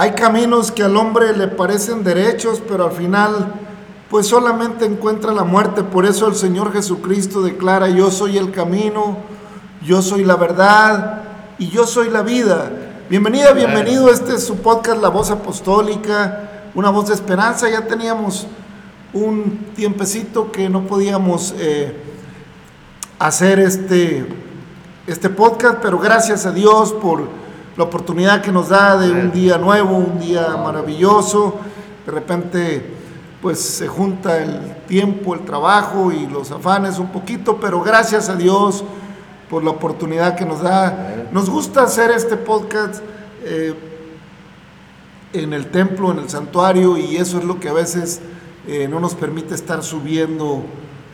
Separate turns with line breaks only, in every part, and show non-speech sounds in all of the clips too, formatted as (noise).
Hay caminos que al hombre le parecen derechos, pero al
final pues solamente encuentra la muerte. Por eso el Señor Jesucristo declara, yo soy el camino, yo soy la verdad y yo soy la vida. Bienvenida, bienvenido. Este es su podcast La Voz Apostólica, una voz de esperanza. Ya teníamos un tiempecito que no podíamos eh, hacer este, este podcast, pero gracias a Dios por la oportunidad que nos da de un día nuevo, un día maravilloso. De repente, pues se junta el tiempo, el trabajo y los afanes un poquito, pero gracias a Dios por la oportunidad que nos da. Nos gusta hacer este podcast eh, en el templo, en el santuario, y eso es lo que a veces eh, no nos permite estar subiendo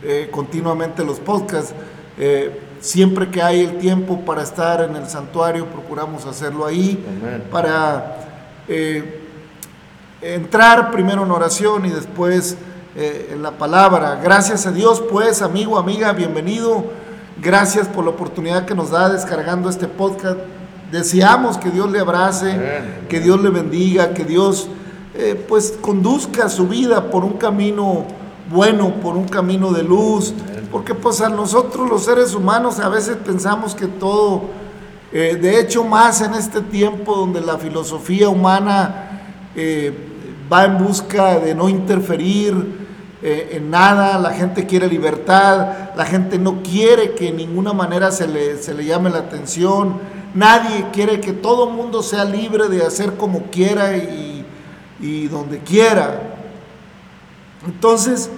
eh, continuamente los podcasts. Eh, siempre que hay el tiempo para estar en el santuario, procuramos hacerlo ahí,
Amén.
para eh, entrar primero en oración y después eh, en la palabra. Gracias a Dios, pues, amigo, amiga, bienvenido. Gracias por la oportunidad que nos da descargando este podcast. Deseamos que Dios le abrace,
Amén.
que Dios le bendiga, que Dios eh, pues conduzca su vida por un camino bueno, por un camino de luz, porque pues a nosotros los seres humanos a veces pensamos que todo, eh, de hecho más en este tiempo donde la filosofía humana eh, va en busca de no interferir eh, en nada, la gente quiere libertad, la gente no quiere que de ninguna manera se le, se le llame la atención, nadie quiere que todo mundo sea libre de hacer como quiera y, y donde quiera. Entonces,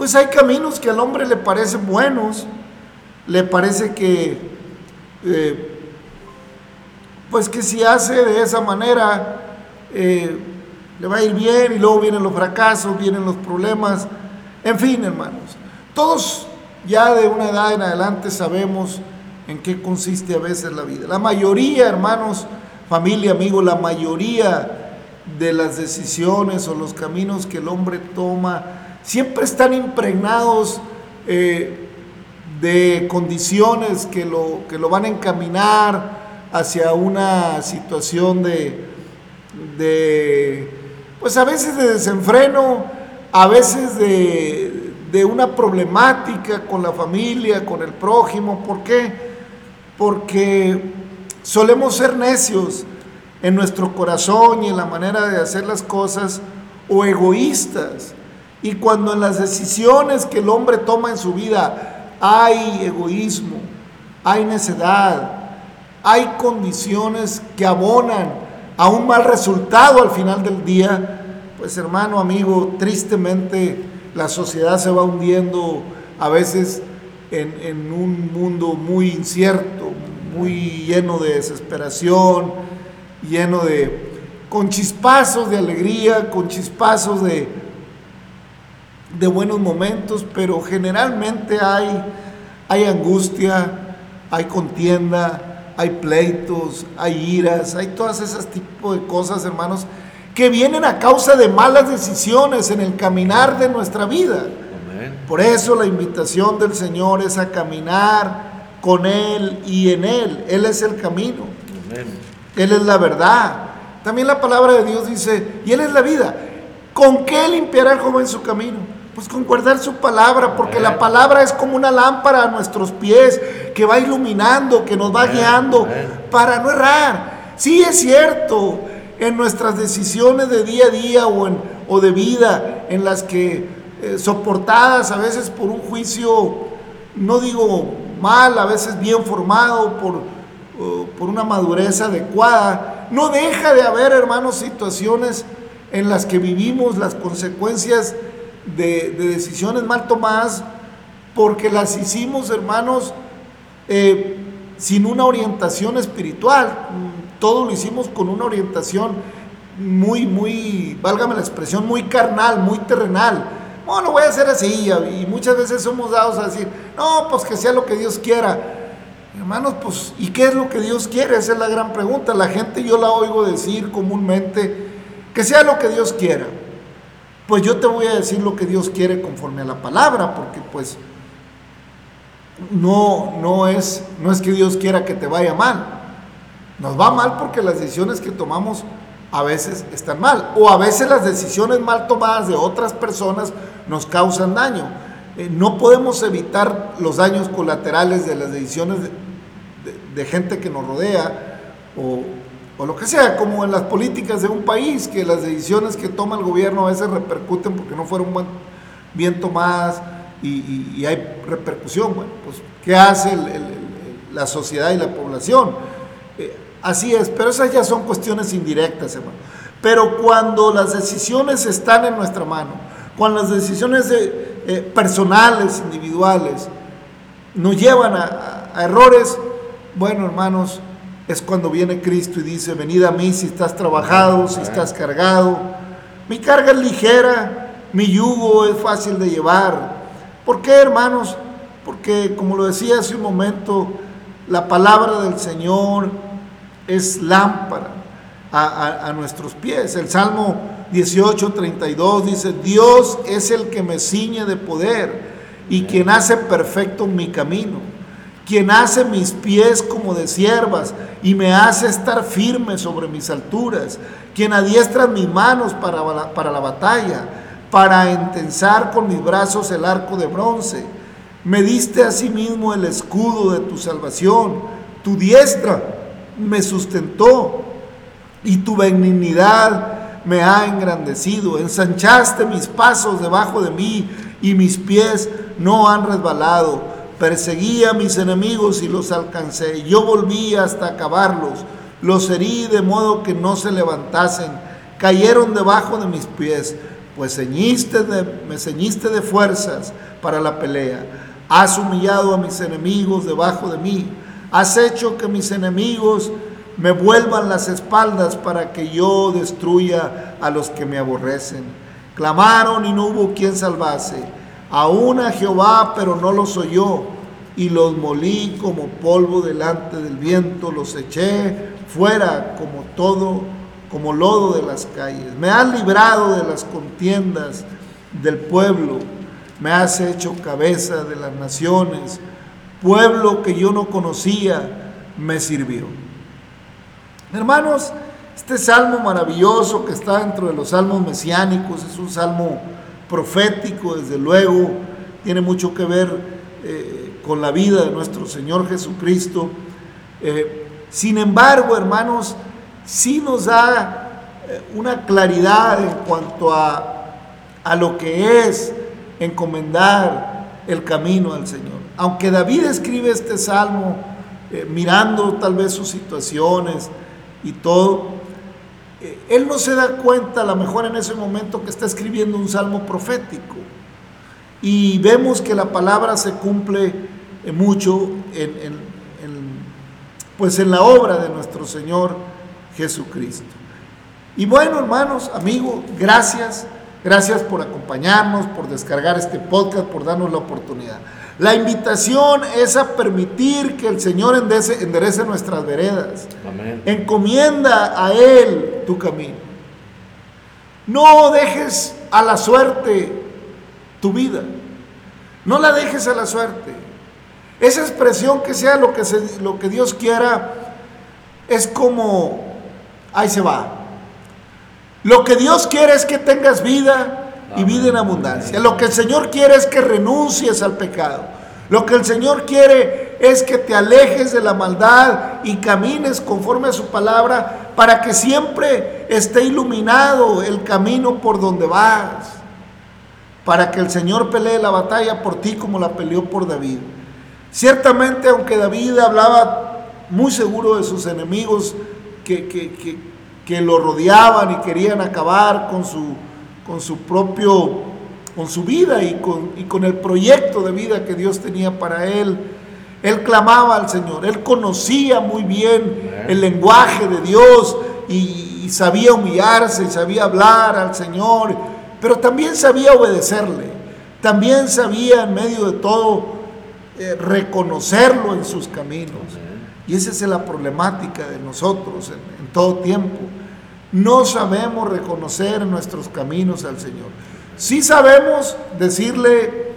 pues hay caminos que al hombre le parecen buenos, le parece que, eh, pues que si hace de esa manera, eh, le va a ir bien y luego vienen los fracasos, vienen los problemas, en fin, hermanos. Todos ya de una edad en adelante sabemos en qué consiste a veces la vida. La mayoría, hermanos, familia, amigos, la mayoría de las decisiones o los caminos que el hombre toma siempre están impregnados eh, de condiciones que lo, que lo van a encaminar hacia una situación de, de, pues a veces de desenfreno, a veces de, de una problemática con la familia, con el prójimo. ¿Por qué? Porque solemos ser necios en nuestro corazón y en la manera de hacer las cosas o egoístas. Y cuando en las decisiones que el hombre toma en su vida hay egoísmo, hay necedad, hay condiciones que abonan a un mal resultado al final del día, pues hermano, amigo, tristemente la sociedad se va hundiendo a veces en, un mundo muy incierto, muy lleno de desesperación, lleno de, con chispazos de alegría, con chispazos de, de buenos momentos, pero generalmente hay, hay angustia, hay contienda, hay pleitos, hay iras, hay todas esas tipos de cosas, hermanos, que vienen a causa de malas decisiones en el caminar de nuestra vida. Por eso la invitación del Señor es a caminar con Él y en Él. Él es el camino. Él es la verdad. También la palabra de Dios dice, y Él es la vida. ¿Con qué limpiará el joven su camino? Pues con guardar su palabra, porque la palabra es como una lámpara a nuestros pies que va iluminando, que nos va guiando para no errar. Sí es cierto, en nuestras decisiones de día a día o, en, o de vida, en las que eh, soportadas a veces por un juicio, no digo mal, a veces bien formado, por, por una madurez adecuada, no deja de haber, hermanos, situaciones en las que vivimos las consecuencias de, decisiones mal tomadas porque las hicimos, hermanos, eh, sin una orientación espiritual. Todo lo hicimos con una orientación muy, muy, válgame la expresión, muy carnal, muy terrenal. Bueno, voy a hacer así. Y muchas veces somos dados a decir, no, pues que sea lo que Dios quiera. Hermanos, pues, ¿y qué es lo que Dios quiere? Esa es la gran pregunta. La gente yo la oigo decir comúnmente, que sea lo que Dios quiera pues yo te voy a decir lo que Dios quiere conforme a la palabra, porque pues no, no, es, no es que Dios quiera que te vaya mal. Nos va mal porque las decisiones que tomamos a veces están mal, o a veces las decisiones mal tomadas de otras personas nos causan daño. Eh, no podemos evitar los daños colaterales de las decisiones de gente que nos rodea o, o lo que sea, como en las políticas de un país, que las decisiones que toma el gobierno a veces repercuten porque no fueron bien tomadas y, hay repercusión. Bueno, pues, ¿qué hace la sociedad y la población? Eh, así es, pero esas ya son cuestiones indirectas, hermano. Pero cuando las decisiones están en nuestra mano, cuando las decisiones eh, personales, individuales, nos llevan a errores, bueno, hermanos, es cuando viene Cristo y dice, venid a mí si estás trabajado, si estás cargado. Mi carga es ligera, mi yugo es fácil de llevar. ¿Por qué, hermanos? Porque, como lo decía hace un momento, la palabra del Señor es lámpara a, nuestros pies. El Salmo 18, 32 dice, Dios es el que me ciñe de poder y quien hace perfecto mi camino quien hace mis pies como de siervas y me hace estar firme sobre mis alturas, quien adiestra mis manos para, para la batalla, para entensar con mis brazos el arco de bronce. Me diste asimismo el escudo de tu salvación, tu diestra me sustentó y tu benignidad me ha engrandecido. Ensanchaste mis pasos debajo de mí y mis pies no han resbalado. Perseguí a mis enemigos y los alcancé. Yo volví hasta acabarlos. Los herí de modo que no se levantasen. Cayeron debajo de mis pies, pues me ceñiste de fuerzas para la pelea. Has humillado a mis enemigos debajo de mí. Has hecho que mis enemigos me vuelvan las espaldas para que yo destruya a los que me aborrecen. Clamaron y no hubo quien salvase aún a Jehová, pero no los oyó, y los molí como polvo delante del viento, los eché fuera como todo, como lodo de las calles. Me has librado de las contiendas del pueblo, me has hecho cabeza de las naciones, pueblo que yo no conocía, me sirvió. Hermanos, este salmo maravilloso que está dentro de los salmos mesiánicos es un salmo profético, desde luego, tiene mucho que ver eh, con la vida de nuestro Señor Jesucristo. Eh, sin embargo, hermanos, sí nos da eh, una claridad en cuanto a, a lo que es encomendar el camino al Señor. Aunque David escribe este salmo mirando tal vez sus situaciones y todo, él no se da cuenta a lo mejor en ese momento que está escribiendo un salmo profético. Y vemos que la palabra se cumple eh, mucho en, pues en la obra de nuestro Señor Jesucristo. Y bueno, hermanos, amigos, gracias. Gracias por acompañarnos, por descargar este podcast, por darnos la oportunidad. La invitación es a permitir que el Señor enderece, enderece nuestras veredas. Amén. Encomienda a Él tu camino. No dejes a la suerte tu vida. No la dejes a la suerte. Esa expresión que sea lo que, lo que Dios quiera es como, ahí se va. Lo que Dios quiere es que tengas vida y vida en abundancia. Lo que el Señor quiere es que renuncies al pecado. Lo que el Señor quiere es que te alejes de la maldad y camines conforme a su palabra para que siempre esté iluminado el camino por donde vas para que el Señor pelee la batalla por ti como la peleó por David. Ciertamente, aunque David hablaba muy seguro de sus enemigos que, que, lo rodeaban y querían acabar con su, con su propio, con su vida y con, y con el proyecto de vida que Dios tenía para él, él clamaba al Señor, él conocía muy bien el lenguaje de Dios y, y sabía humillarse y sabía hablar al Señor pero también sabía obedecerle, también sabía en medio de todo eh, reconocerlo en sus caminos. Y esa es la problemática de nosotros en, todo tiempo. No sabemos reconocer nuestros caminos al Señor. Sí sabemos decirle,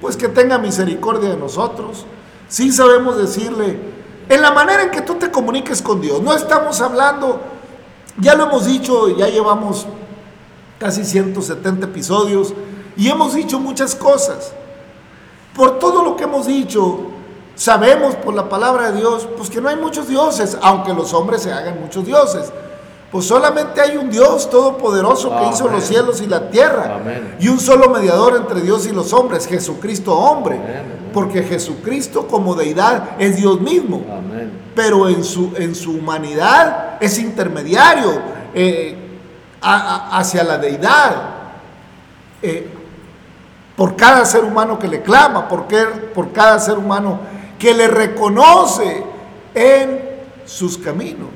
pues que tenga misericordia de nosotros. Sí sabemos decirle, en la manera en que tú te comuniques con Dios. No estamos hablando, ya lo hemos dicho, ya llevamos casi 170 episodios, y hemos dicho muchas cosas. Por todo lo que hemos dicho, sabemos por la palabra de Dios, pues que no hay muchos dioses, aunque los hombres se hagan muchos dioses. Pues solamente hay un Dios todopoderoso que hizo los cielos y la tierra. Y un solo mediador entre Dios y los hombres, Jesucristo hombre. Porque Jesucristo como deidad es Dios mismo. Pero en su, en su humanidad es intermediario. Eh, hacia la deidad. Eh, por cada ser humano que le clama, por, por cada ser humano que le reconoce en sus caminos.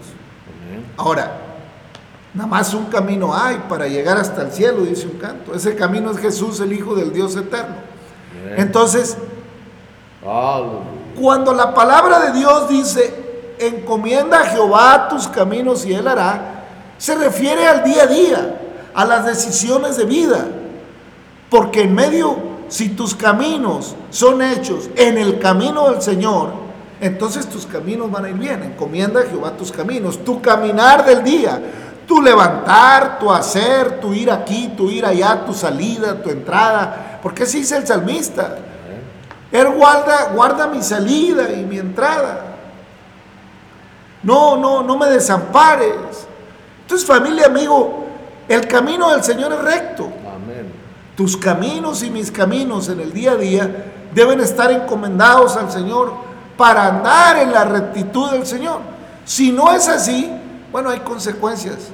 Ahora, nada más un camino hay para llegar hasta el cielo, dice un canto. Ese camino es Jesús, el Hijo del Dios eterno. Entonces, cuando la palabra de Dios dice, encomienda a Jehová tus caminos y él hará, se refiere al día a día, a las decisiones de vida. Porque en medio, si tus caminos son hechos en el camino del Señor, entonces tus caminos van a ir bien. Encomienda a Jehová tus caminos, tu caminar del día, tu levantar, tu hacer, tu ir aquí, tu ir allá, tu salida, tu entrada. Porque así dice el salmista. Él guarda, guarda mi salida y mi entrada. No, no, no me desampares. Entonces, familia, amigo, el camino del Señor es recto. Amén. Tus caminos y mis caminos en el día a día deben estar encomendados al Señor para andar en la rectitud del Señor. Si no es así, bueno, hay consecuencias.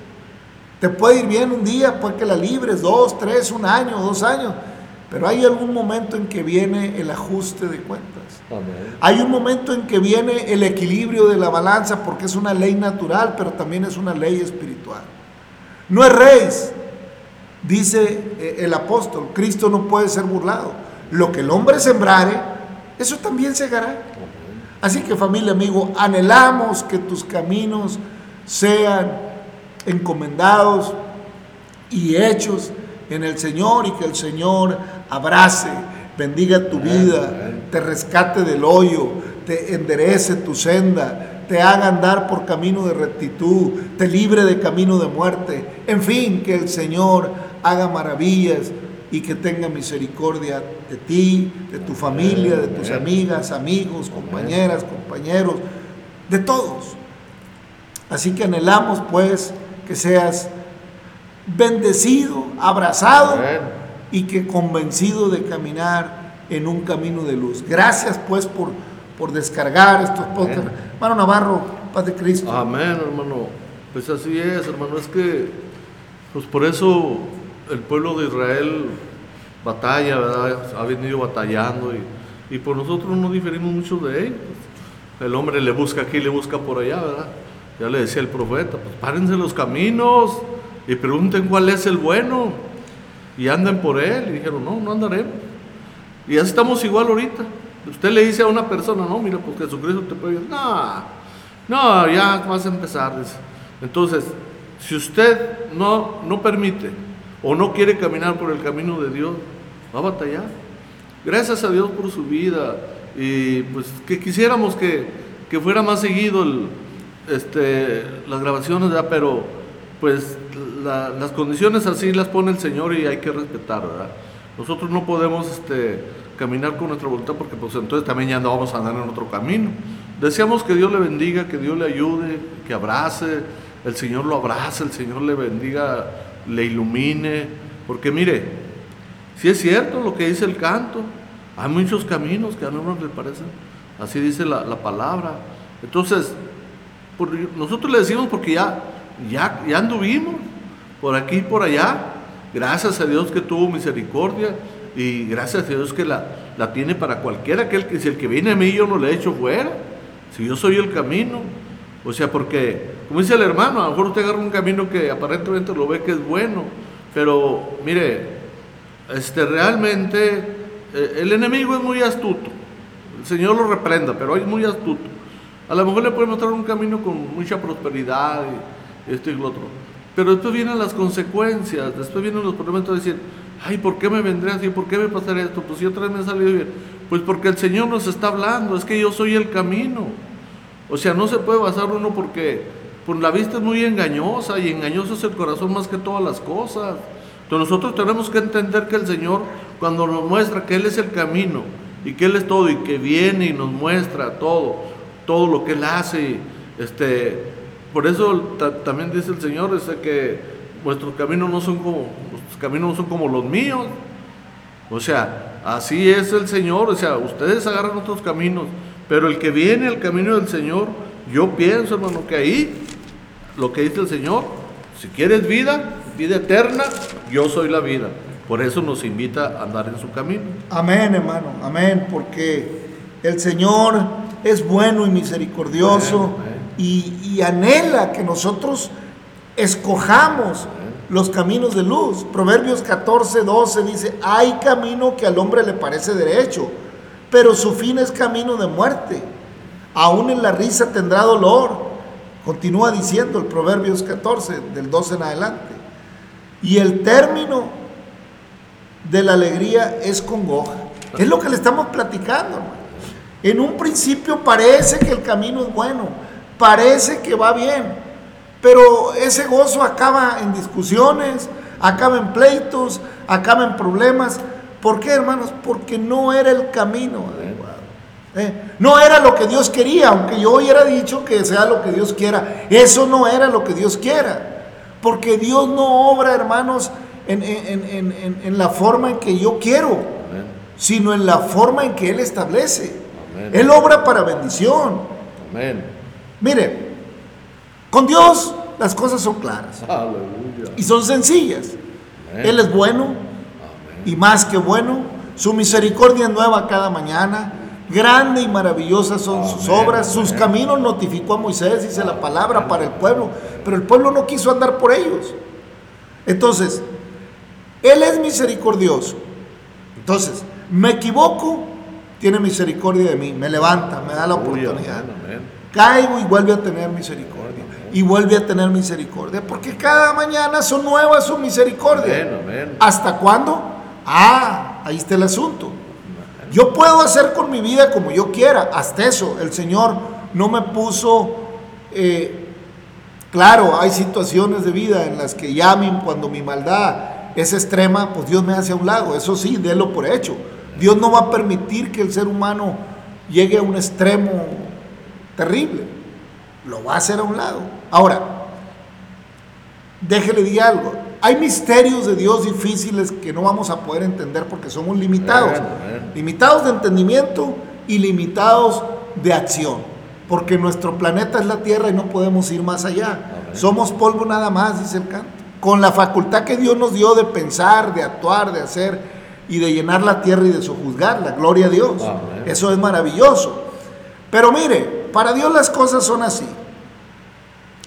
Te puede ir bien un día, puede que la libres, dos, tres, un año, dos años, pero hay algún momento en que viene el ajuste de cuentas. Hay un momento en que viene el equilibrio de la balanza porque es una ley natural, pero también es una ley espiritual. No es rey, dice eh, el apóstol, Cristo no puede ser burlado. Lo que el hombre sembrare, eso también segará. Así que familia, amigo, anhelamos que tus caminos sean encomendados y hechos en el Señor y que el Señor abrace, bendiga tu vida, te rescate del hoyo, te enderece tu senda, te haga andar por camino de rectitud, te libre de camino de muerte. En fin, que el Señor haga maravillas y que tenga misericordia de ti, de tu familia, de tus amigas, amigos, compañeras, compañeros, de todos. Así que anhelamos pues que seas bendecido, abrazado y que convencido de caminar en un camino de luz. Gracias pues por, por descargar estos podcasts. Hermano Navarro, paz de Cristo.
Amén, hermano. Pues así es, hermano. Es que, pues por eso el pueblo de Israel batalla, ¿verdad? Ha venido batallando y, y por nosotros no diferimos mucho de ellos. El hombre le busca aquí, le busca por allá, ¿verdad? Ya le decía el profeta, pues párense los caminos y pregunten cuál es el bueno y anden por él. Y dijeron, no, no andaremos. Y así estamos igual ahorita. Usted le dice a una persona, no, mira, pues Jesucristo te puede decir, no, no, ya vas a empezar. Entonces, si usted no, no permite o no quiere caminar por el camino de Dios, va a batallar. Gracias a Dios por su vida y pues que quisiéramos que, que fuera más seguido el, este, las grabaciones, ¿verdad? pero pues las condiciones así las pone el Señor y hay que respetar. Nosotros no podemos este, caminar con nuestra voluntad porque pues entonces también ya no vamos a andar en otro camino. Deseamos que Dios le bendiga, que Dios le ayude, que abrace, el Señor lo abrace, el Señor le bendiga, le ilumine, porque mire, si es cierto lo que dice el canto, hay muchos caminos que a nosotros le parecen, así dice la palabra. Entonces, nosotros le decimos porque ya, ya, ya anduvimos por aquí y por allá. Gracias a Dios que tuvo misericordia y gracias a Dios que la, la tiene para cualquiera. Que si el que viene a mí yo no le echo fuera. Si yo soy el camino. O sea, porque, como dice el hermano, a lo mejor usted agarra un camino que aparentemente lo ve que es bueno. Pero mire, este, realmente eh, el enemigo es muy astuto. El Señor lo reprenda, pero es muy astuto. A lo mejor le puede mostrar un camino con mucha prosperidad y esto y lo otro. Pero después vienen las consecuencias, después vienen los problemas de decir, ay, ¿por qué me vendré así? ¿Por qué me pasaría esto? Pues si otra vez me ha salido bien. Pues porque el Señor nos está hablando, es que yo soy el camino. O sea, no se puede basar uno porque por la vista es muy engañosa y engañoso es el corazón más que todas las cosas. Entonces nosotros tenemos que entender que el Señor cuando nos muestra que Él es el camino y que Él es todo y que viene y nos muestra todo, todo lo que Él hace. Este, por eso también dice el Señor este, que vuestros caminos no son como, caminos no son como los míos. O sea, así es el Señor. O sea, ustedes agarran otros caminos, pero el que viene al camino del Señor, yo pienso, hermano, que ahí, lo que dice el Señor, si quieres vida, vida eterna, yo soy la vida. Por eso nos invita a andar en su camino.
Amén, hermano, amén, porque el Señor es bueno y misericordioso Y, anhela que nosotros escojamos los caminos de luz. Proverbios 14, 12 dice, hay camino que al hombre le parece derecho, pero su fin es camino de muerte. Aún en la risa tendrá dolor. Continúa diciendo el Proverbios 14, del 12 en adelante. Y el término de la alegría es congoja. Es lo que le estamos platicando. En un principio parece que el camino es bueno, parece que va bien, pero ese gozo acaba en discusiones, acaba en pleitos, acaba en problemas. ¿Por qué, hermanos? Porque no era el camino adecuado. ¿eh? No era lo que Dios quería, aunque yo hubiera dicho que sea lo que Dios quiera. Eso no era lo que Dios quiera. Porque Dios no obra, hermanos, en, la forma en que yo quiero, sino en la forma en que Él establece. Él obra para bendición. Mire, con Dios las cosas son claras y son sencillas. Él es bueno y más que bueno. Su misericordia es nueva cada mañana. Grande y maravillosas son sus obras. Sus caminos notificó a Moisés, dice la palabra, para el pueblo. Pero el pueblo no quiso andar por ellos. Entonces, Él es misericordioso. Entonces, me equivoco, tiene misericordia de mí, me levanta, me da la oportunidad. Caigo y vuelve a tener misericordia. Y vuelve a tener misericordia. Porque cada mañana son nuevas su misericordia.
Amén, amén.
¿Hasta cuándo? Ah, ahí está el asunto. Yo puedo hacer con mi vida como yo quiera. Hasta eso, el Señor no me puso... eh, claro, hay situaciones de vida en las que ya mi- cuando mi maldad es extrema, pues Dios me hace a un lado. Eso sí, délo por hecho. Dios no va a permitir que el ser humano llegue a un extremo terrible. Lo va a hacer a un lado. Ahora, déjele di algo. Hay misterios de Dios difíciles que no vamos a poder entender porque somos limitados. Limitados de entendimiento y limitados de acción. Porque nuestro planeta es la Tierra y no podemos ir más allá. Somos polvo nada más, dice el canto. Con la facultad que Dios nos dio de pensar, de actuar, de hacer y de llenar la tierra y de sojuzgarla. Gloria a Dios.
Amén.
Eso es maravilloso. Pero mire, para Dios las cosas son así.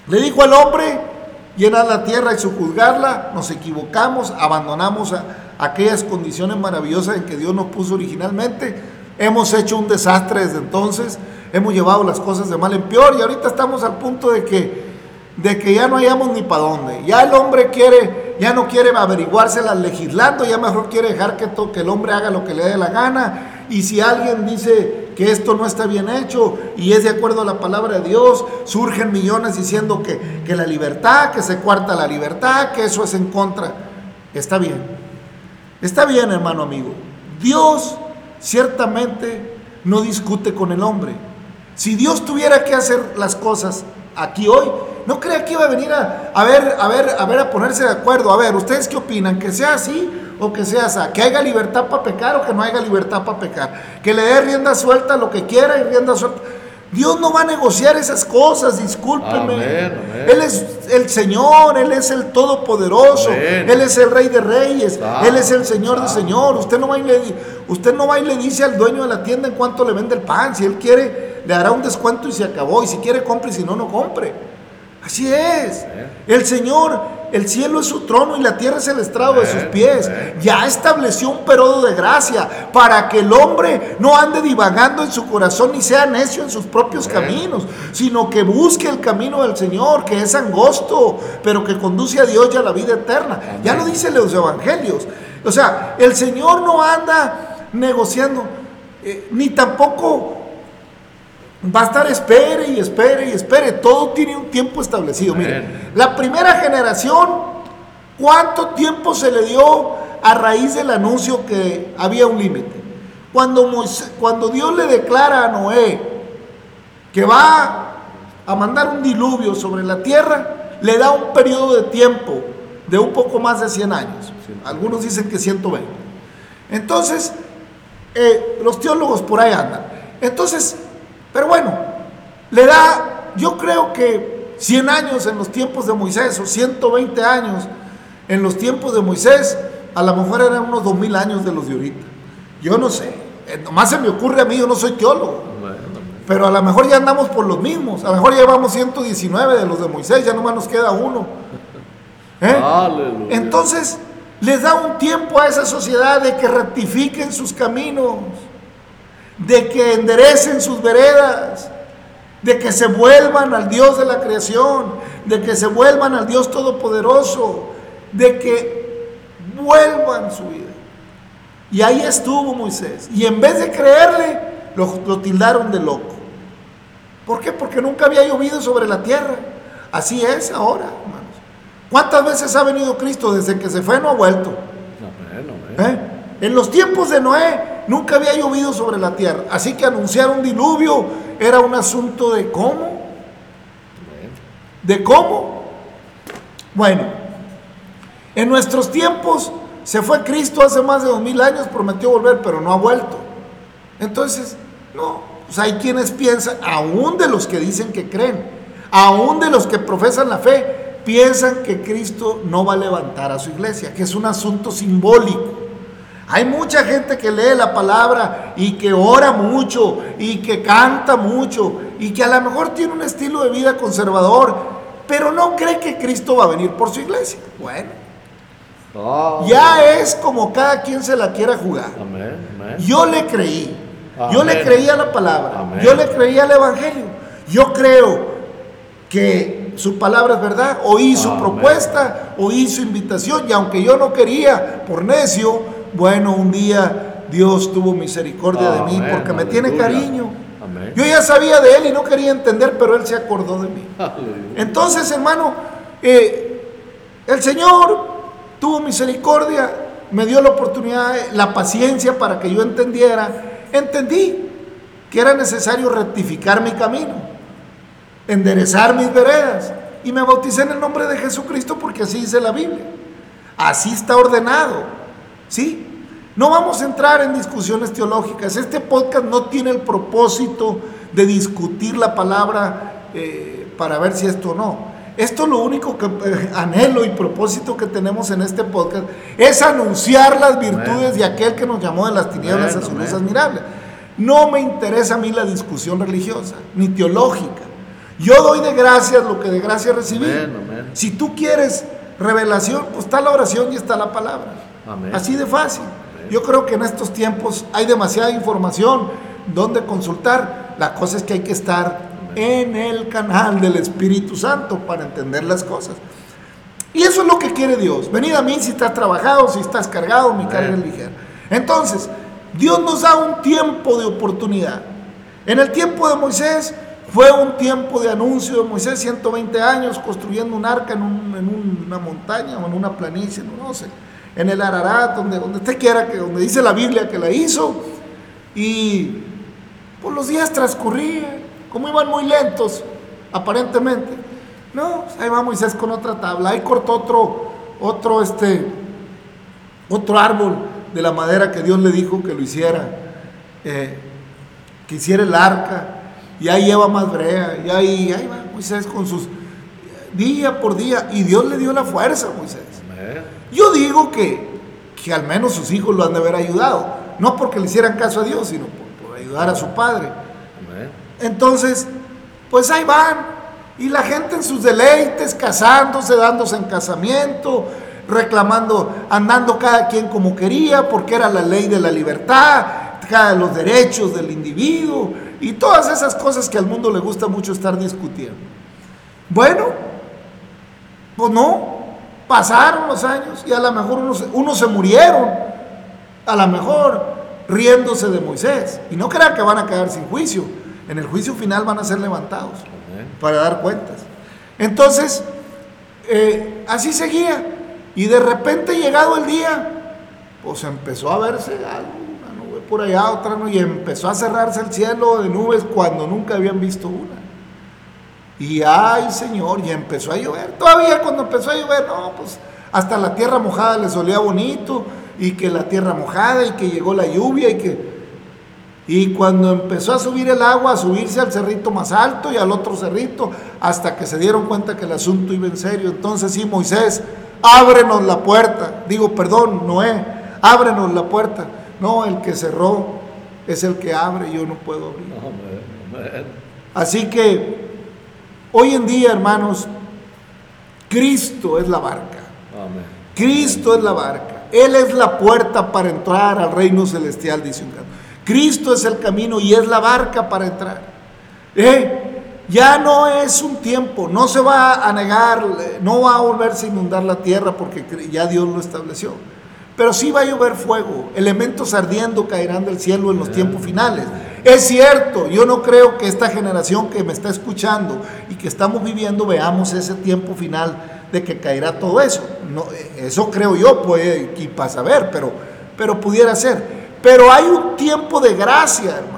Le dijo al hombre, llenar la tierra y sojuzgarla, nos equivocamos, abandonamos a- aquellas condiciones maravillosas en que Dios nos puso originalmente, hemos hecho un desastre desde entonces, hemos llevado las cosas de mal en peor y ahorita estamos al punto de que, de que ya no hayamos ni para dónde. Ya el hombre quiere, ya no quiere averiguárselas legislando, ya mejor quiere dejar que, que el hombre haga lo que le dé la gana. Y si alguien dice que esto no está bien hecho y es de acuerdo a la palabra de Dios, surgen millones diciendo que, que la libertad, que se cuarta la libertad, que eso es en contra. Está bien. Está bien, hermano amigo. Dios ciertamente no discute con el hombre. Si Dios tuviera que hacer las cosas aquí hoy, no crea que iba a venir a, a ver, a ver, a ver, a ponerse de acuerdo. A ver, ¿ustedes qué opinan? ¿Que sea así o que sea así? ¿Que haya libertad para pecar o que no haya libertad para pecar? ¿Que le dé rienda suelta a lo que quiera y rienda suelta? Dios no va a negociar esas cosas, discúlpeme.
Amén, amén.
Él es el Señor, Él es el Todopoderoso,
Amén.
Él es el Rey de Reyes, Él es el Señor de
claro.
Señor. Usted no va y le, usted no va y le dice al dueño de la tienda en cuánto le vende el pan. Si Él quiere, le hará un descuento y se acabó. Y si quiere, compre, y si no, no compre. Así es. El Señor, el cielo es su trono y la tierra es el estrado de sus pies. Ya estableció un periodo de gracia para que el hombre no ande divagando en su corazón ni sea necio en sus propios caminos, sino que busque el camino del Señor, que es angosto, pero que conduce a Dios y a la vida eterna. Ya lo dicen los evangelios. O sea, el Señor no anda negociando, eh, ni tampoco va a estar espere y espere y espere. Todo tiene un tiempo establecido. Mire,
Amén.
la primera generación, ¿cuánto tiempo se le dio a raíz del anuncio que había un límite? Cuando, Moisés- cuando Dios le declara a Noé que va a mandar un diluvio sobre la tierra, le da un periodo de tiempo de un poco más de 100 años. Algunos dicen que 120. Entonces, eh, los teólogos por ahí andan. Entonces, pero bueno, le da, yo creo que 100 años en los tiempos de Moisés o 120 años en los tiempos de Moisés, a lo mejor eran unos 2000 años de los de ahorita. Yo no sé, eh, nomás se me ocurre a mí, yo no soy teólogo. Pero a lo mejor ya andamos por los mismos. A lo mejor llevamos 119 de los de Moisés, ya nomás nos queda uno. (laughs) ¿Eh? Entonces, les da un tiempo a esa sociedad de que rectifiquen sus caminos, de que enderecen sus veredas, de que se vuelvan al Dios de la creación, de que se vuelvan al Dios todopoderoso, de que vuelvan su vida. Y ahí estuvo Moisés. Y en vez de creerle, lo, lo tildaron de loco. ¿Por qué? Porque nunca había llovido sobre la tierra. Así es ahora, hermanos. ¿Cuántas veces ha venido Cristo desde que se fue? No ha vuelto. ¿Eh? En los tiempos de Noé nunca había llovido sobre la tierra. Así que anunciar un diluvio era un asunto de cómo. ¿De cómo? Bueno, en nuestros tiempos se fue Cristo hace más de dos mil años, prometió volver, pero no ha vuelto. Entonces, no, hay quienes piensan, aún de los que dicen que creen, aún de los que profesan la fe, piensan que Cristo no va a levantar a su iglesia, que es un asunto simbólico. Hay mucha gente que lee la palabra y que ora mucho y que canta mucho y que a lo mejor tiene un estilo de vida conservador, pero no cree que Cristo va a venir por su iglesia. Bueno,
Ah,
ya es como cada quien se la quiera jugar.
Amén, amén.
Yo le creí Yo le
Amén.
creía la palabra. Yo le creía el evangelio. Yo creo que su palabra es verdad. Oí su propuesta, oí su invitación. Y aunque yo no quería, por necio, bueno, un día Dios tuvo misericordia de mí porque me tiene cariño. Yo ya sabía de él y no quería entender, pero él se acordó de mí. Entonces, hermano, eh, el Señor tuvo misericordia, me dio la oportunidad, la paciencia para que yo entendiera. Entendí que era necesario rectificar mi camino, enderezar mis veredas. Y me bauticé en el nombre de Jesucristo porque así dice la Biblia. Así está ordenado. ¿Sí? No vamos a entrar en discusiones teológicas. Este podcast no tiene el propósito de discutir la palabra eh, para ver si esto o no. Esto lo único que eh, anhelo y propósito que tenemos en este podcast es anunciar las virtudes de aquel que nos llamó de las tinieblas a
Amén,
su luz admirable. No me interesa a mí la discusión religiosa ni teológica. Yo doy de gracias lo que de gracia recibí. Si tú quieres revelación, pues está la oración y está la palabra.
Amén.
Así de fácil. Yo creo que en estos tiempos hay demasiada información donde consultar. La cosa es que hay que estar en el canal del Espíritu Santo para entender las cosas. Y eso es lo que quiere Dios. Venid a mí si estás trabajado, si estás cargado, mi carga es ligera. Entonces, Dios nos da un tiempo de oportunidad. En el tiempo de Moisés fue un tiempo de anuncio de Moisés, 120 años construyendo un arca en, un- en una montaña o en una planicie, no, no sé, en el Ararat, donde, donde usted quiera, que, donde dice la Biblia que la hizo. Y pues los días transcurrían, como iban muy lentos, aparentemente. No, pues, ahí va Moisés con otra tabla, ahí cortó otro, otro, este, otro árbol de la madera que Dios le dijo que lo hiciera, eh, que hiciera el arca, y ahí lleva más brea, y ahí, ahí va Moisés con sus día por día, y Dios le dio la fuerza a Moisés.
Amén.
Yo digo que, que al menos sus hijos lo han de haber ayudado, no porque le hicieran caso a Dios, sino por, por ayudar a su padre. Entonces, pues ahí van. Y la gente en sus deleites, casándose, dándose en casamiento, reclamando, andando cada quien como quería, porque era la ley de la libertad, cada los derechos del individuo y todas esas cosas que al mundo le gusta mucho estar discutiendo. Bueno, pues no, pasaron los años y a lo mejor unos, unos se murieron, a lo mejor riéndose de Moisés. Y no crean que van a quedar sin juicio. En el juicio final van a ser levantados
Amén.
para dar cuentas. Entonces, eh, así seguía. Y de repente llegado el día, pues empezó a verse algo, una nube por allá, otra no, y empezó a cerrarse el cielo de nubes cuando nunca habían visto una. Y ay Señor, y empezó a llover. Todavía cuando empezó a llover, no, pues hasta la tierra mojada les olía bonito, y que la tierra mojada, y que llegó la lluvia, y que y cuando empezó a subir el agua, a subirse al cerrito más alto y al otro cerrito, hasta que se dieron cuenta que el asunto iba en serio. Entonces sí, Moisés, ábrenos la puerta. Digo, perdón, Noé, ábrenos la puerta. No, el que cerró es el que abre, yo no puedo abrir. Así que hoy en día, hermanos, Cristo es la barca.
Amén.
Cristo es la barca. Él es la puerta para entrar al reino celestial, dice un canto. Cristo es el camino y es la barca para entrar. Eh, Ya no es un tiempo, no se va a negar, no va a volverse a inundar la tierra porque ya Dios lo estableció. Pero sí va a llover fuego, elementos ardiendo caerán del cielo en los tiempos finales. Es cierto, yo no creo que esta generación que me está escuchando y que estamos viviendo veamos ese tiempo final de que caerá todo eso. No, eso creo yo, puede y pasa a ver, pero, pero pudiera ser. Pero hay un tiempo de gracia, hermanos.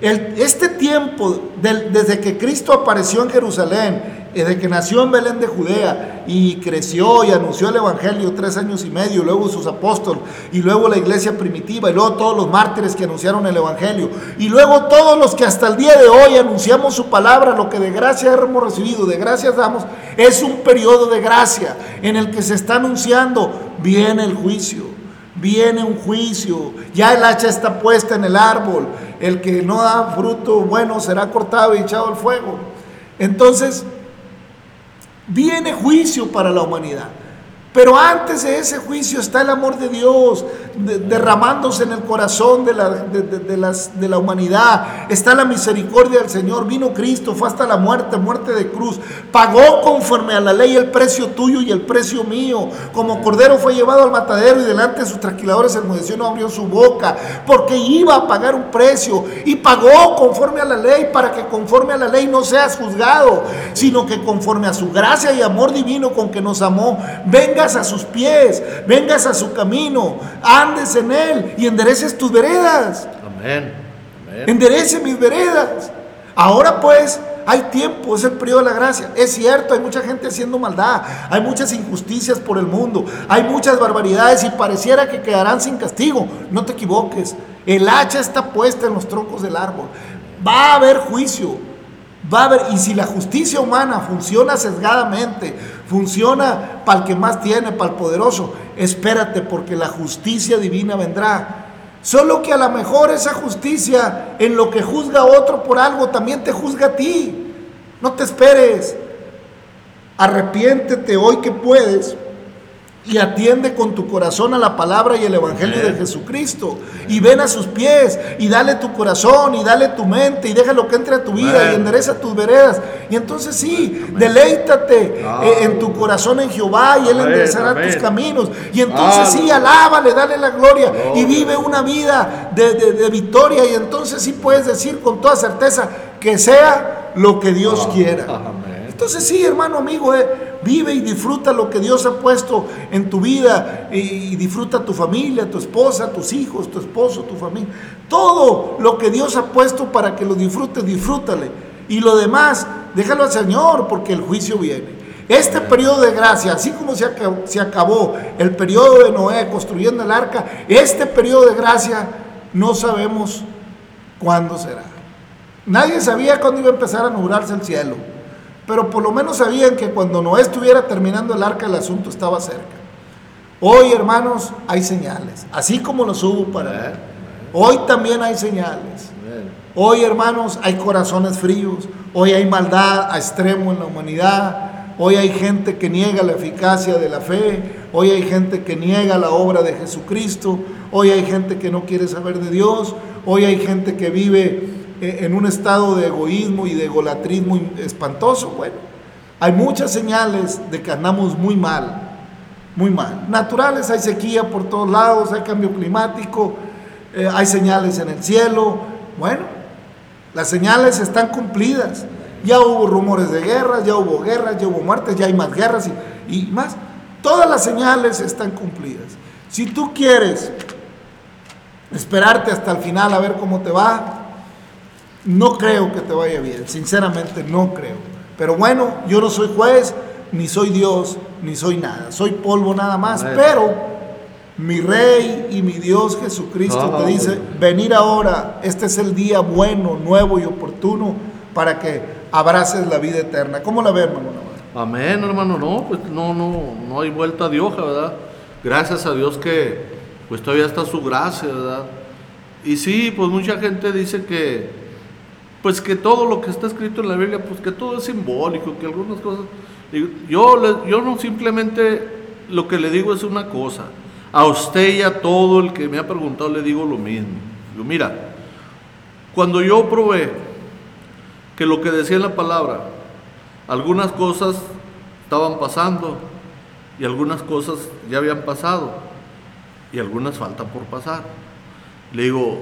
Este tiempo, desde que Cristo apareció en Jerusalén, desde que nació en Belén de Judea y creció y anunció el Evangelio tres años y medio, luego sus apóstoles, y luego la iglesia primitiva, y luego todos los mártires que anunciaron el Evangelio, y luego todos los que hasta el día de hoy anunciamos su palabra, lo que de gracia hemos recibido, de gracias damos, es un periodo de gracia en el que se está anunciando, viene el juicio. Viene un juicio, ya el hacha está puesta en el árbol, el que no da fruto bueno será cortado y echado al fuego. Entonces, viene juicio para la humanidad. Pero antes de ese juicio está el amor de Dios derramándose en el corazón de la, de, las, de la humanidad. Está la misericordia del Señor. Vino Cristo, fue hasta la muerte, muerte de cruz. Pagó conforme a la ley el precio tuyo y el precio mío. Como cordero fue llevado al matadero y delante de sus tranquiladores el mudeció no abrió su boca. Porque iba a pagar un precio. Y pagó conforme a la ley para que conforme a la ley no seas juzgado, sino que conforme a su gracia y amor divino con que nos amó, venga a sus pies, vengas a su camino, andes en él y endereces tus veredas. Amén. Enderece mis veredas. Ahora pues hay tiempo, es el periodo de la gracia. Es cierto, hay mucha gente haciendo maldad, hay muchas injusticias por el mundo, hay muchas barbaridades y pareciera que quedarán sin castigo. No te equivoques, el hacha está puesta en los troncos del árbol. Va a haber juicio, Va a haber, y si la justicia humana funciona sesgadamente, funciona para el que más tiene, para el poderoso, espérate porque la justicia divina vendrá. Solo que a lo mejor esa justicia en lo que juzga a otro por algo también te juzga a ti. No te esperes. Arrepiéntete hoy que puedes y atiende con tu corazón a la palabra y el evangelio de Jesucristo. Y ven a sus pies y dale tu corazón y dale tu mente y déjalo que entre a tu vida y endereza tus veredas. Y entonces sí, deleítate eh, en tu corazón en Jehová y Él enderezará tus caminos. Y entonces sí, alábale, dale la gloria y vive una vida de, victoria. Y entonces sí puedes decir con toda certeza que sea lo que Dios quiera. Entonces sí, hermano amigo, eh, vive y disfruta lo que Dios ha puesto en tu vida y, disfruta tu familia, tu esposa, tus hijos, tu esposo, tu familia. Todo lo que Dios ha puesto para que lo disfrutes, disfrútale. Y lo demás, déjalo al Señor porque el juicio viene. Este periodo de gracia, así como se acabó, se acabó el periodo de Noé construyendo el arca, este periodo de gracia no sabemos cuándo será. Nadie sabía cuándo iba a empezar a nublarse el cielo. Pero por lo menos sabían que cuando Noé estuviera terminando el arca, el asunto estaba cerca. Hoy, hermanos, hay señales, así como los hubo para Hoy también hay señales. Hoy, hermanos, hay corazones fríos. Hoy hay maldad a extremo en la humanidad. Hoy hay gente que niega la eficacia de la fe. Hoy hay gente que niega la obra de Jesucristo. Hoy hay gente que no quiere saber de Dios. Hoy hay gente que vive en un estado de egoísmo y de egolatrismo espantoso. Bueno, hay muchas señales de que andamos muy mal, muy mal. Naturales, hay sequía por todos lados, hay cambio climático, eh, hay señales en el cielo. Bueno, las señales están cumplidas. Ya hubo rumores de guerras, ya hubo guerras, ya hubo muertes, ya hay más guerras y, y más. Todas las señales están cumplidas. Si tú quieres esperarte hasta el final a ver cómo te va, no creo que te vaya bien, sinceramente no creo. Pero bueno, yo no soy juez, ni soy Dios, ni soy nada. Soy polvo nada más, pero mi rey y mi Dios Jesucristo te dice, venir ahora, este es el día bueno, nuevo y oportuno para que abraces la vida eterna. ¿Cómo la ves, hermano?
Amén, hermano, no, pues no, no, no hay vuelta de hoja, ¿verdad? Gracias a Dios que pues todavía está su gracia, ¿verdad? Y sí, pues mucha gente dice que pues que todo lo que está escrito en la Biblia, pues que todo es simbólico, que algunas cosas... Yo, yo no simplemente lo que le digo es una cosa. A usted y a todo el que me ha preguntado le digo lo mismo. Yo, mira, cuando yo probé que lo que decía en la palabra, algunas cosas estaban pasando y algunas cosas ya habían pasado y algunas faltan por pasar. Le digo,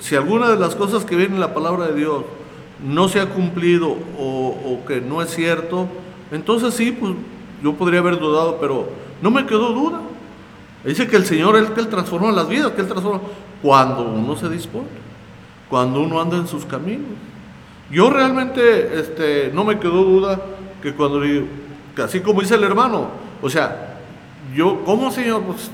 si alguna de las cosas que viene en la palabra de Dios no se ha cumplido o, que no es cierto, entonces sí, pues yo podría haber dudado, pero no me quedó duda. Dice que el Señor es el que Él transforma las vidas, que Él transforma cuando uno se dispone, cuando uno anda en sus caminos. Yo realmente este, no me quedó duda que cuando así como dice el hermano, o sea, yo, ¿cómo Señor? Pues,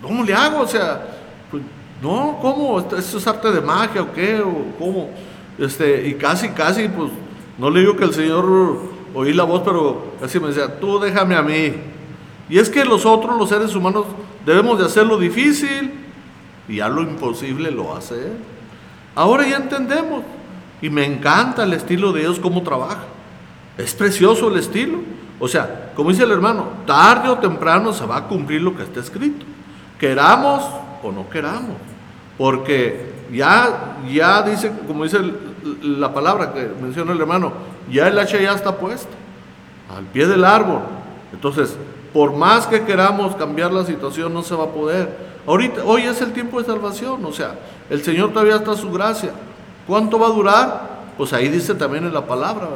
¿cómo le hago? O sea, pues, no, ¿cómo? ¿Eso es arte de magia o qué? ¿O cómo? Este, y casi, casi, pues, no le digo que el Señor oí la voz, pero casi me decía, tú déjame a mí. Y es que los otros, los seres humanos, debemos de hacer lo difícil y ya lo imposible lo hace. Ahora ya entendemos. Y me encanta el estilo de Dios, cómo trabaja. Es precioso el estilo. O sea, como dice el hermano, tarde o temprano se va a cumplir lo que está escrito. Queramos o no queramos. Porque ya, ya dice, como dice la palabra que menciona el hermano, ya el hacha ya está puesto al pie del árbol. Entonces, por más que queramos cambiar la situación, no se va a poder. Ahorita, hoy es el tiempo de salvación, o sea, el Señor todavía está a su gracia. ¿Cuánto va a durar? Pues ahí dice también en la palabra.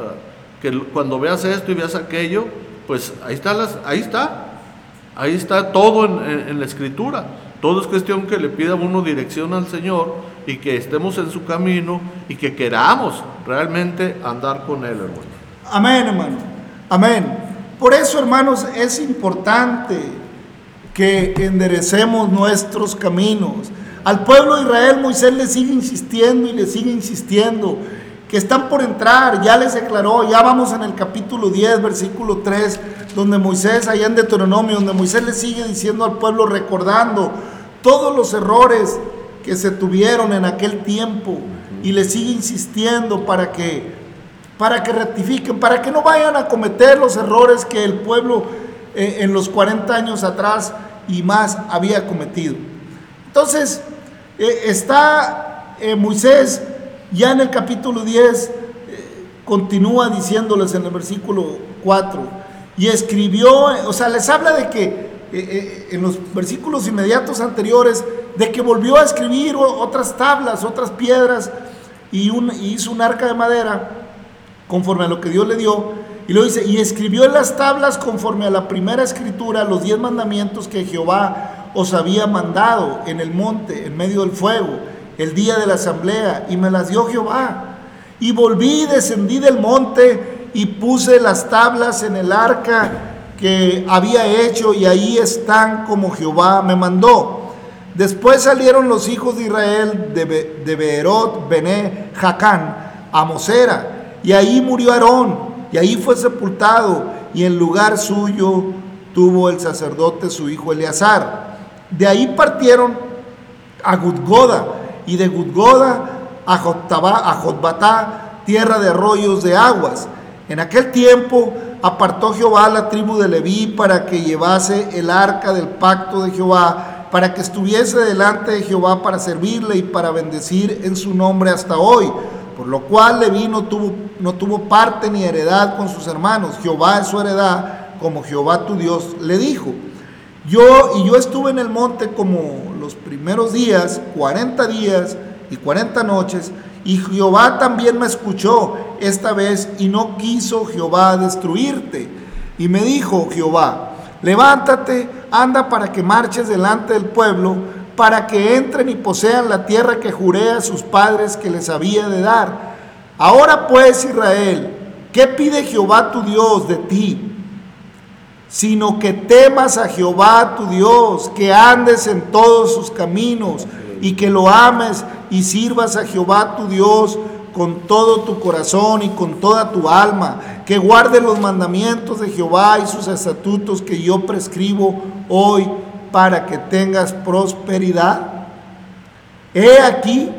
Que cuando veas esto y veas aquello, pues ahí está, las, ahí está, ahí está todo en, la escritura. Todo es cuestión que le pida uno dirección al Señor y que estemos en su camino y que queramos realmente andar con Él, hermano.
Amén, hermano. Amén. Por eso, hermanos, es importante que enderecemos nuestros caminos. Al pueblo de Israel Moisés le sigue insistiendo y le sigue insistiendo que están por entrar, ya les declaró, ya vamos en el capítulo 10, versículo 3, donde Moisés, allá en Deuteronomio, donde Moisés le sigue diciendo al pueblo, recordando todos los errores que se tuvieron en aquel tiempo, y le sigue insistiendo para que, para que rectifiquen, para que no vayan a cometer los errores que el pueblo eh, en los 40 años atrás y más había cometido. Entonces, eh, está eh, Moisés ya en el capítulo 10, eh, continúa diciéndoles en el versículo 4, y escribió, o sea, les habla de que en los versículos inmediatos anteriores, de que volvió a escribir otras tablas, otras piedras, y, y hizo un arca de madera conforme a lo que Dios le dio, y lo dice, y escribió en las tablas conforme a la primera escritura los diez mandamientos que Jehová os había mandado en el monte, en medio del fuego, el día de la asamblea, y me las dio Jehová. Y volví, descendí del monte y puse las tablas en el arca que había hecho, y ahí están como Jehová me mandó. Después salieron los hijos de Israel de, de Beerot, Bené, Jacán, a Mosera, y ahí murió Aarón, y ahí fue sepultado, y en lugar suyo tuvo el sacerdote su hijo Eleazar. De ahí partieron a Gudgoda, y de Gudgoda a, a Jotbatá, tierra de arroyos de aguas. En aquel tiempo apartó Jehová la tribu de Leví para que llevase el arca del pacto de Jehová, para que estuviese delante de Jehová para servirle y para bendecir en su nombre hasta hoy. Por lo cual Leví no tuvo, no tuvo parte ni heredad con sus hermanos. Jehová es su heredad, como Jehová tu Dios le dijo. Yo y yo estuve en el monte como los primeros días, 40 días y 40 noches, y Jehová también me escuchó esta vez y no quiso Jehová destruirte. Y me dijo Jehová, levántate, anda para que marches delante del pueblo, para que entren y posean la tierra que juré a sus padres que les había de dar. Ahora pues Israel, ¿qué pide Jehová tu Dios de ti? sino que temas a Jehová tu Dios, que andes en todos sus caminos y que lo ames y sirvas a Jehová tu Dios con todo tu corazón y con toda tu alma, que guardes los mandamientos de Jehová y sus estatutos que yo prescribo hoy para que tengas prosperidad. He aquí,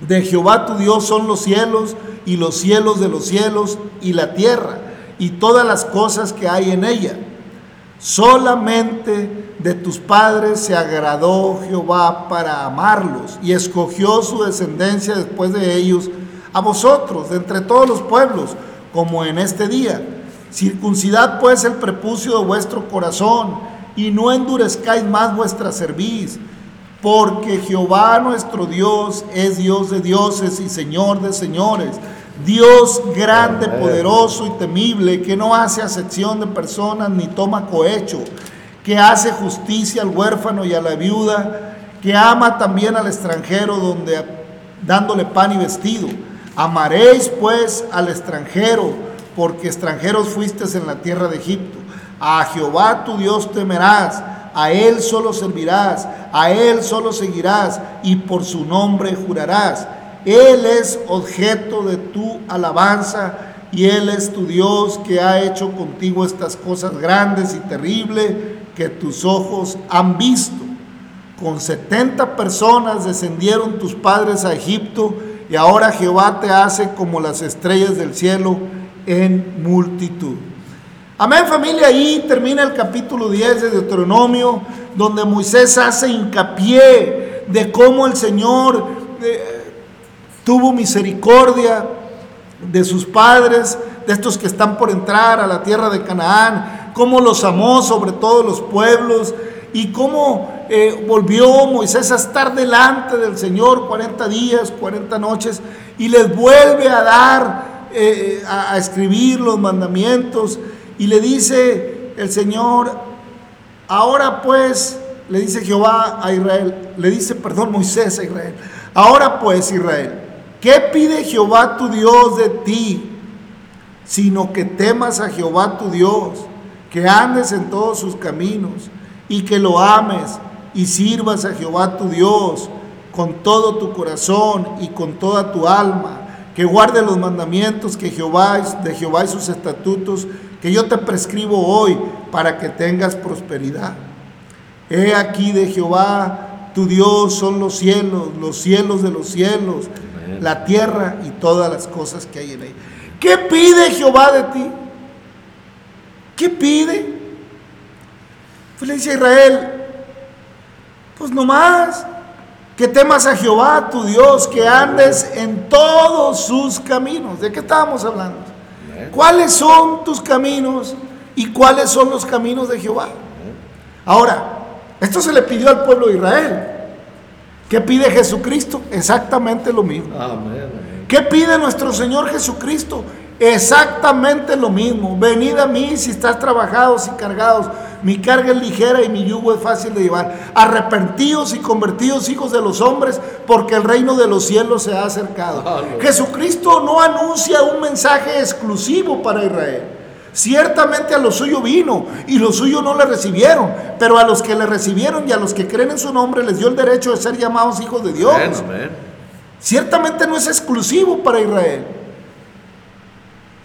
de Jehová tu Dios son los cielos y los cielos de los cielos y la tierra y todas las cosas que hay en ella. Solamente de tus padres se agradó Jehová para amarlos y escogió su descendencia después de ellos a vosotros, de entre todos los pueblos, como en este día. Circuncidad pues el prepucio de vuestro corazón y no endurezcáis más vuestra cerviz, porque Jehová nuestro Dios es Dios de dioses y Señor de señores Dios grande, poderoso y temible, que no hace acepción de personas ni toma cohecho, que hace justicia al huérfano y a la viuda, que ama también al extranjero donde dándole pan y vestido. Amaréis pues al extranjero, porque extranjeros fuisteis en la tierra de Egipto. A Jehová tu Dios temerás, a Él solo servirás, a Él solo seguirás y por su nombre jurarás. Él es objeto de tu alabanza y Él es tu Dios que ha hecho contigo estas cosas grandes y terribles que tus ojos han visto. Con setenta personas descendieron tus padres a Egipto y ahora Jehová te hace como las estrellas del cielo en multitud. Amén familia, ahí termina el capítulo 10 de Deuteronomio, donde Moisés hace hincapié de cómo el Señor eh, tuvo misericordia de sus padres, de estos que están por entrar a la tierra de Canaán, cómo los amó sobre todos los pueblos y cómo eh, volvió Moisés a estar delante del Señor 40 días, 40 noches y les vuelve a dar, eh, a, a escribir los mandamientos y le dice el Señor, ahora pues, le dice Jehová a Israel, le dice, perdón, Moisés a Israel, ahora pues Israel, ¿qué pide Jehová tu Dios de ti? Sino que temas a Jehová tu Dios, que andes en todos sus caminos y que lo ames y sirvas a Jehová tu Dios con todo tu corazón y con toda tu alma, que guarde los mandamientos que Jehová de Jehová y sus estatutos que yo te prescribo hoy para que tengas prosperidad. He aquí de Jehová tu Dios son los cielos, los cielos de los cielos, la tierra y todas las cosas que hay en ella. ¿Qué pide Jehová de ti? ¿Qué pide? Pues le dice a Israel, pues nomás que temas a Jehová tu Dios, que andes en todos sus caminos. ¿De qué estábamos hablando? ¿Cuáles son tus caminos y cuáles son los caminos de Jehová? Ahora, esto se le pidió al pueblo de Israel. ¿Qué pide Jesucristo? Exactamente lo mismo. ¿Qué pide nuestro Señor Jesucristo? Exactamente lo mismo. Venid a mí si estás trabajados y cargados. Mi carga es ligera y mi yugo es fácil de llevar. Arrepentidos y convertidos hijos de los hombres, porque el reino de los cielos se ha acercado. Jesucristo no anuncia un mensaje exclusivo para Israel. Ciertamente a lo suyo vino y los suyos no le recibieron, pero a los que le recibieron y a los que creen en su nombre les dio el derecho de ser llamados hijos de Dios. Ciertamente no es exclusivo para Israel.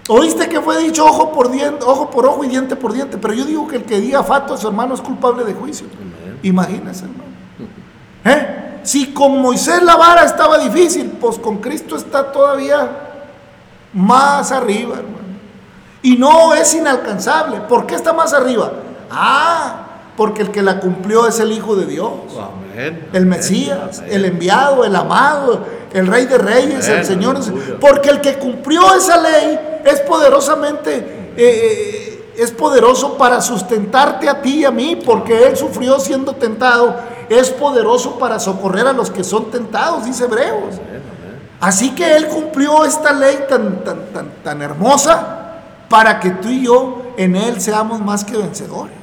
Oíste que fue dicho ojo por, diente, ojo por ojo y diente por diente, pero yo digo que el que diga fato a su hermano es culpable de juicio. Imagínese, hermano. (laughs) ¿Eh? Si con Moisés la vara estaba difícil, pues con Cristo está todavía más arriba, hermano. Y no es inalcanzable. ¿Por qué está más arriba? Ah, porque el que la cumplió es el Hijo de Dios. el Mesías, el enviado, el amado, el Rey de Reyes, el Señor. Porque el que cumplió esa ley es poderosamente, eh, eh, es poderoso para sustentarte a ti y a mí, porque Él sufrió siendo tentado. Es poderoso para socorrer a los que son tentados, dice Hebreos. Así que Él cumplió esta ley tan, tan, tan, tan hermosa para que tú y yo en Él seamos más que vencedores.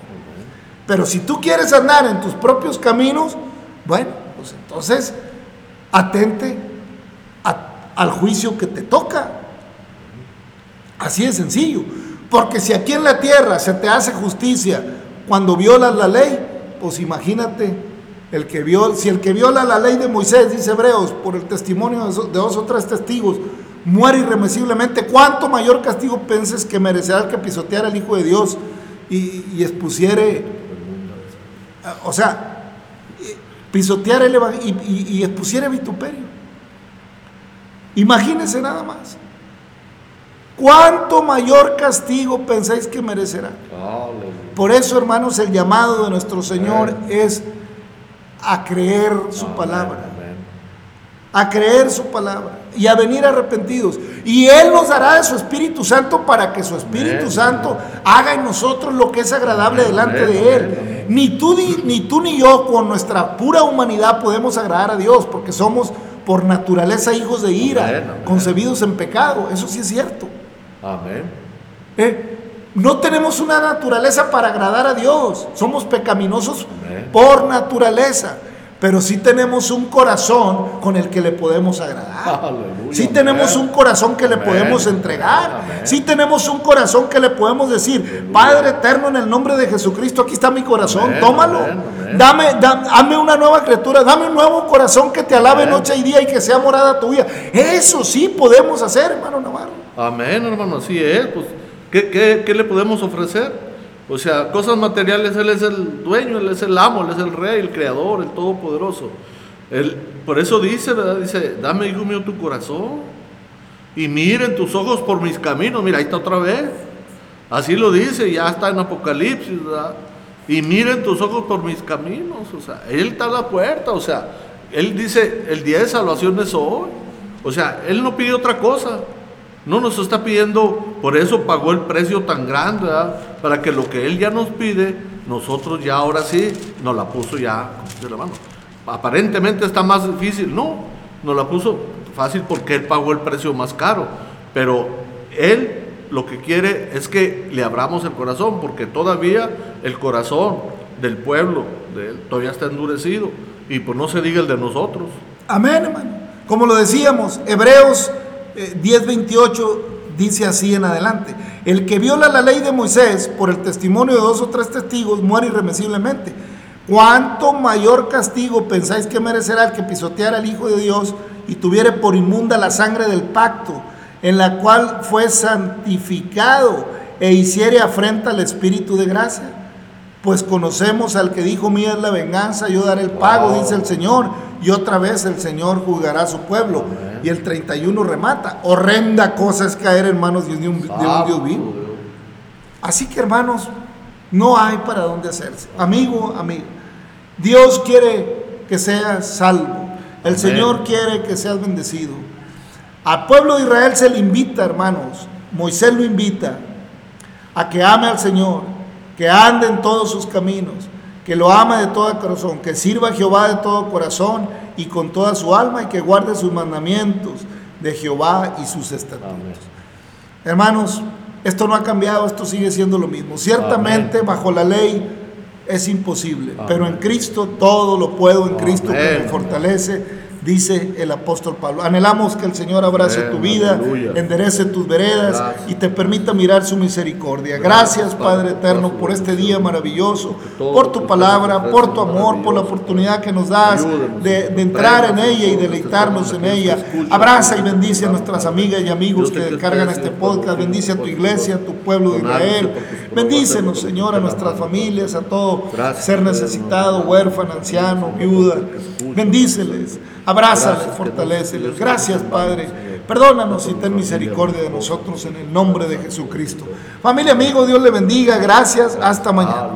Pero si tú quieres andar en tus propios caminos, bueno, pues entonces atente al juicio que te toca. Así de sencillo. Porque si aquí en la tierra se te hace justicia cuando violas la ley, pues imagínate el que viola, si el que viola la ley de Moisés, dice Hebreos, por el testimonio de dos o tres testigos, muere irremisiblemente, ¿cuánto mayor castigo penses que merecerá el que pisoteara al Hijo de Dios y, expusiere, o sea, pisotear el y, y, expusiere vituperio? Imagínense nada más. ¿Cuánto mayor castigo pensáis que merecerá? Por eso, hermanos, el llamado de nuestro Señor es a creer su palabra. A creer su palabra y a venir arrepentidos. Y Él nos dará de su Espíritu Santo para que su Espíritu Santo haga en nosotros lo que es agradable delante de Él. Ni tú ni, tú ni yo con nuestra pura humanidad podemos agradar a Dios porque somos por naturaleza hijos de ira, concebidos en pecado. Eso sí es cierto.
Amén.
¿Eh? No tenemos una naturaleza para agradar a Dios. Somos pecaminosos por naturaleza pero sí tenemos un corazón con el que le podemos agradar. sí tenemos un corazón que le podemos entregar. Sí tenemos un corazón que le podemos decir, Padre eterno, en el nombre de Jesucristo, aquí está mi corazón, tómalo. Dame, dame una nueva criatura, dame un nuevo corazón que te alabe noche y día y que sea morada tuya. Eso sí podemos hacer, hermano Navarro.
Amén, hermano, así es. Pues, ¿qué, qué, qué le podemos ofrecer? O sea, cosas materiales, Él es el dueño, Él es el amo, Él es el rey, el creador, el todopoderoso. Él, por eso dice, ¿verdad? Dice, dame, hijo mío, tu corazón y miren tus ojos por mis caminos. Mira, ahí está otra vez. Así lo dice, ya está en Apocalipsis, ¿verdad? Y miren tus ojos por mis caminos, o sea, Él está a la puerta, o sea, Él dice, el día de salvación es hoy. O sea, Él no pide otra cosa. No nos está pidiendo, por eso pagó el precio tan grande, ¿verdad? Para que lo que Él ya nos pide, nosotros ya ahora sí nos la puso ya de la mano. Aparentemente está más difícil, no, nos la puso fácil porque Él pagó el precio más caro. Pero Él lo que quiere es que le abramos el corazón, porque todavía el corazón del pueblo todavía está endurecido. Y pues no se diga el de nosotros.
Amén, hermano. Como lo decíamos, Hebreos eh, 10:28 dice así en adelante. El que viola la ley de Moisés por el testimonio de dos o tres testigos muere irremisiblemente. ¿Cuánto mayor castigo pensáis que merecerá el que pisoteara al Hijo de Dios y tuviere por inmunda la sangre del pacto, en la cual fue santificado e hiciere afrenta al Espíritu de gracia? Pues conocemos al que dijo, mía es la venganza, yo daré el pago, dice el Señor. Y otra vez el Señor juzgará a su pueblo. Y el 31 remata. Horrenda cosa es caer en manos de un, de un Dios vivo. Así que hermanos, no hay para dónde hacerse. Amigo, amigo, Dios quiere que seas salvo. El
Amén.
Señor quiere que seas bendecido. Al pueblo de Israel se le invita, hermanos. Moisés lo invita a que ame al Señor, que ande en todos sus caminos, que lo ame de todo corazón, que sirva a Jehová de todo corazón y con toda su alma y que guarde sus mandamientos de Jehová y sus estatutos.
Amén.
Hermanos, esto no ha cambiado, esto sigue siendo lo mismo. Ciertamente bajo la ley es imposible,
Amén.
pero en Cristo todo lo puedo, en Cristo que me fortalece, dice el apóstol Pablo. Anhelamos que el Señor abrace tu vida,
aleluya.
enderece tus veredas
Gracias.
y te permita mirar su misericordia.
Gracias,
Gracias, Padre
Padre,
eterno,
por
este día maravilloso, por tu palabra, por tu amor, por la oportunidad que nos das de, de entrar en ella y deleitarnos en ella. Abraza y bendice a nuestras amigas y amigos que
te
cargan
especie
este podcast. Bendice a tu iglesia, a tu pueblo de Israel. Bendícenos, Señor, a nuestras familias, a todo ser necesitado, huérfano, anciano, viuda. Bendíceles, fortaléceles.
nos-
Gracias, Padre. Perdónanos y ten misericordia de nosotros en el nombre de Jesucristo. Familia, amigo, Dios le bendiga. Gracias. Hasta mañana.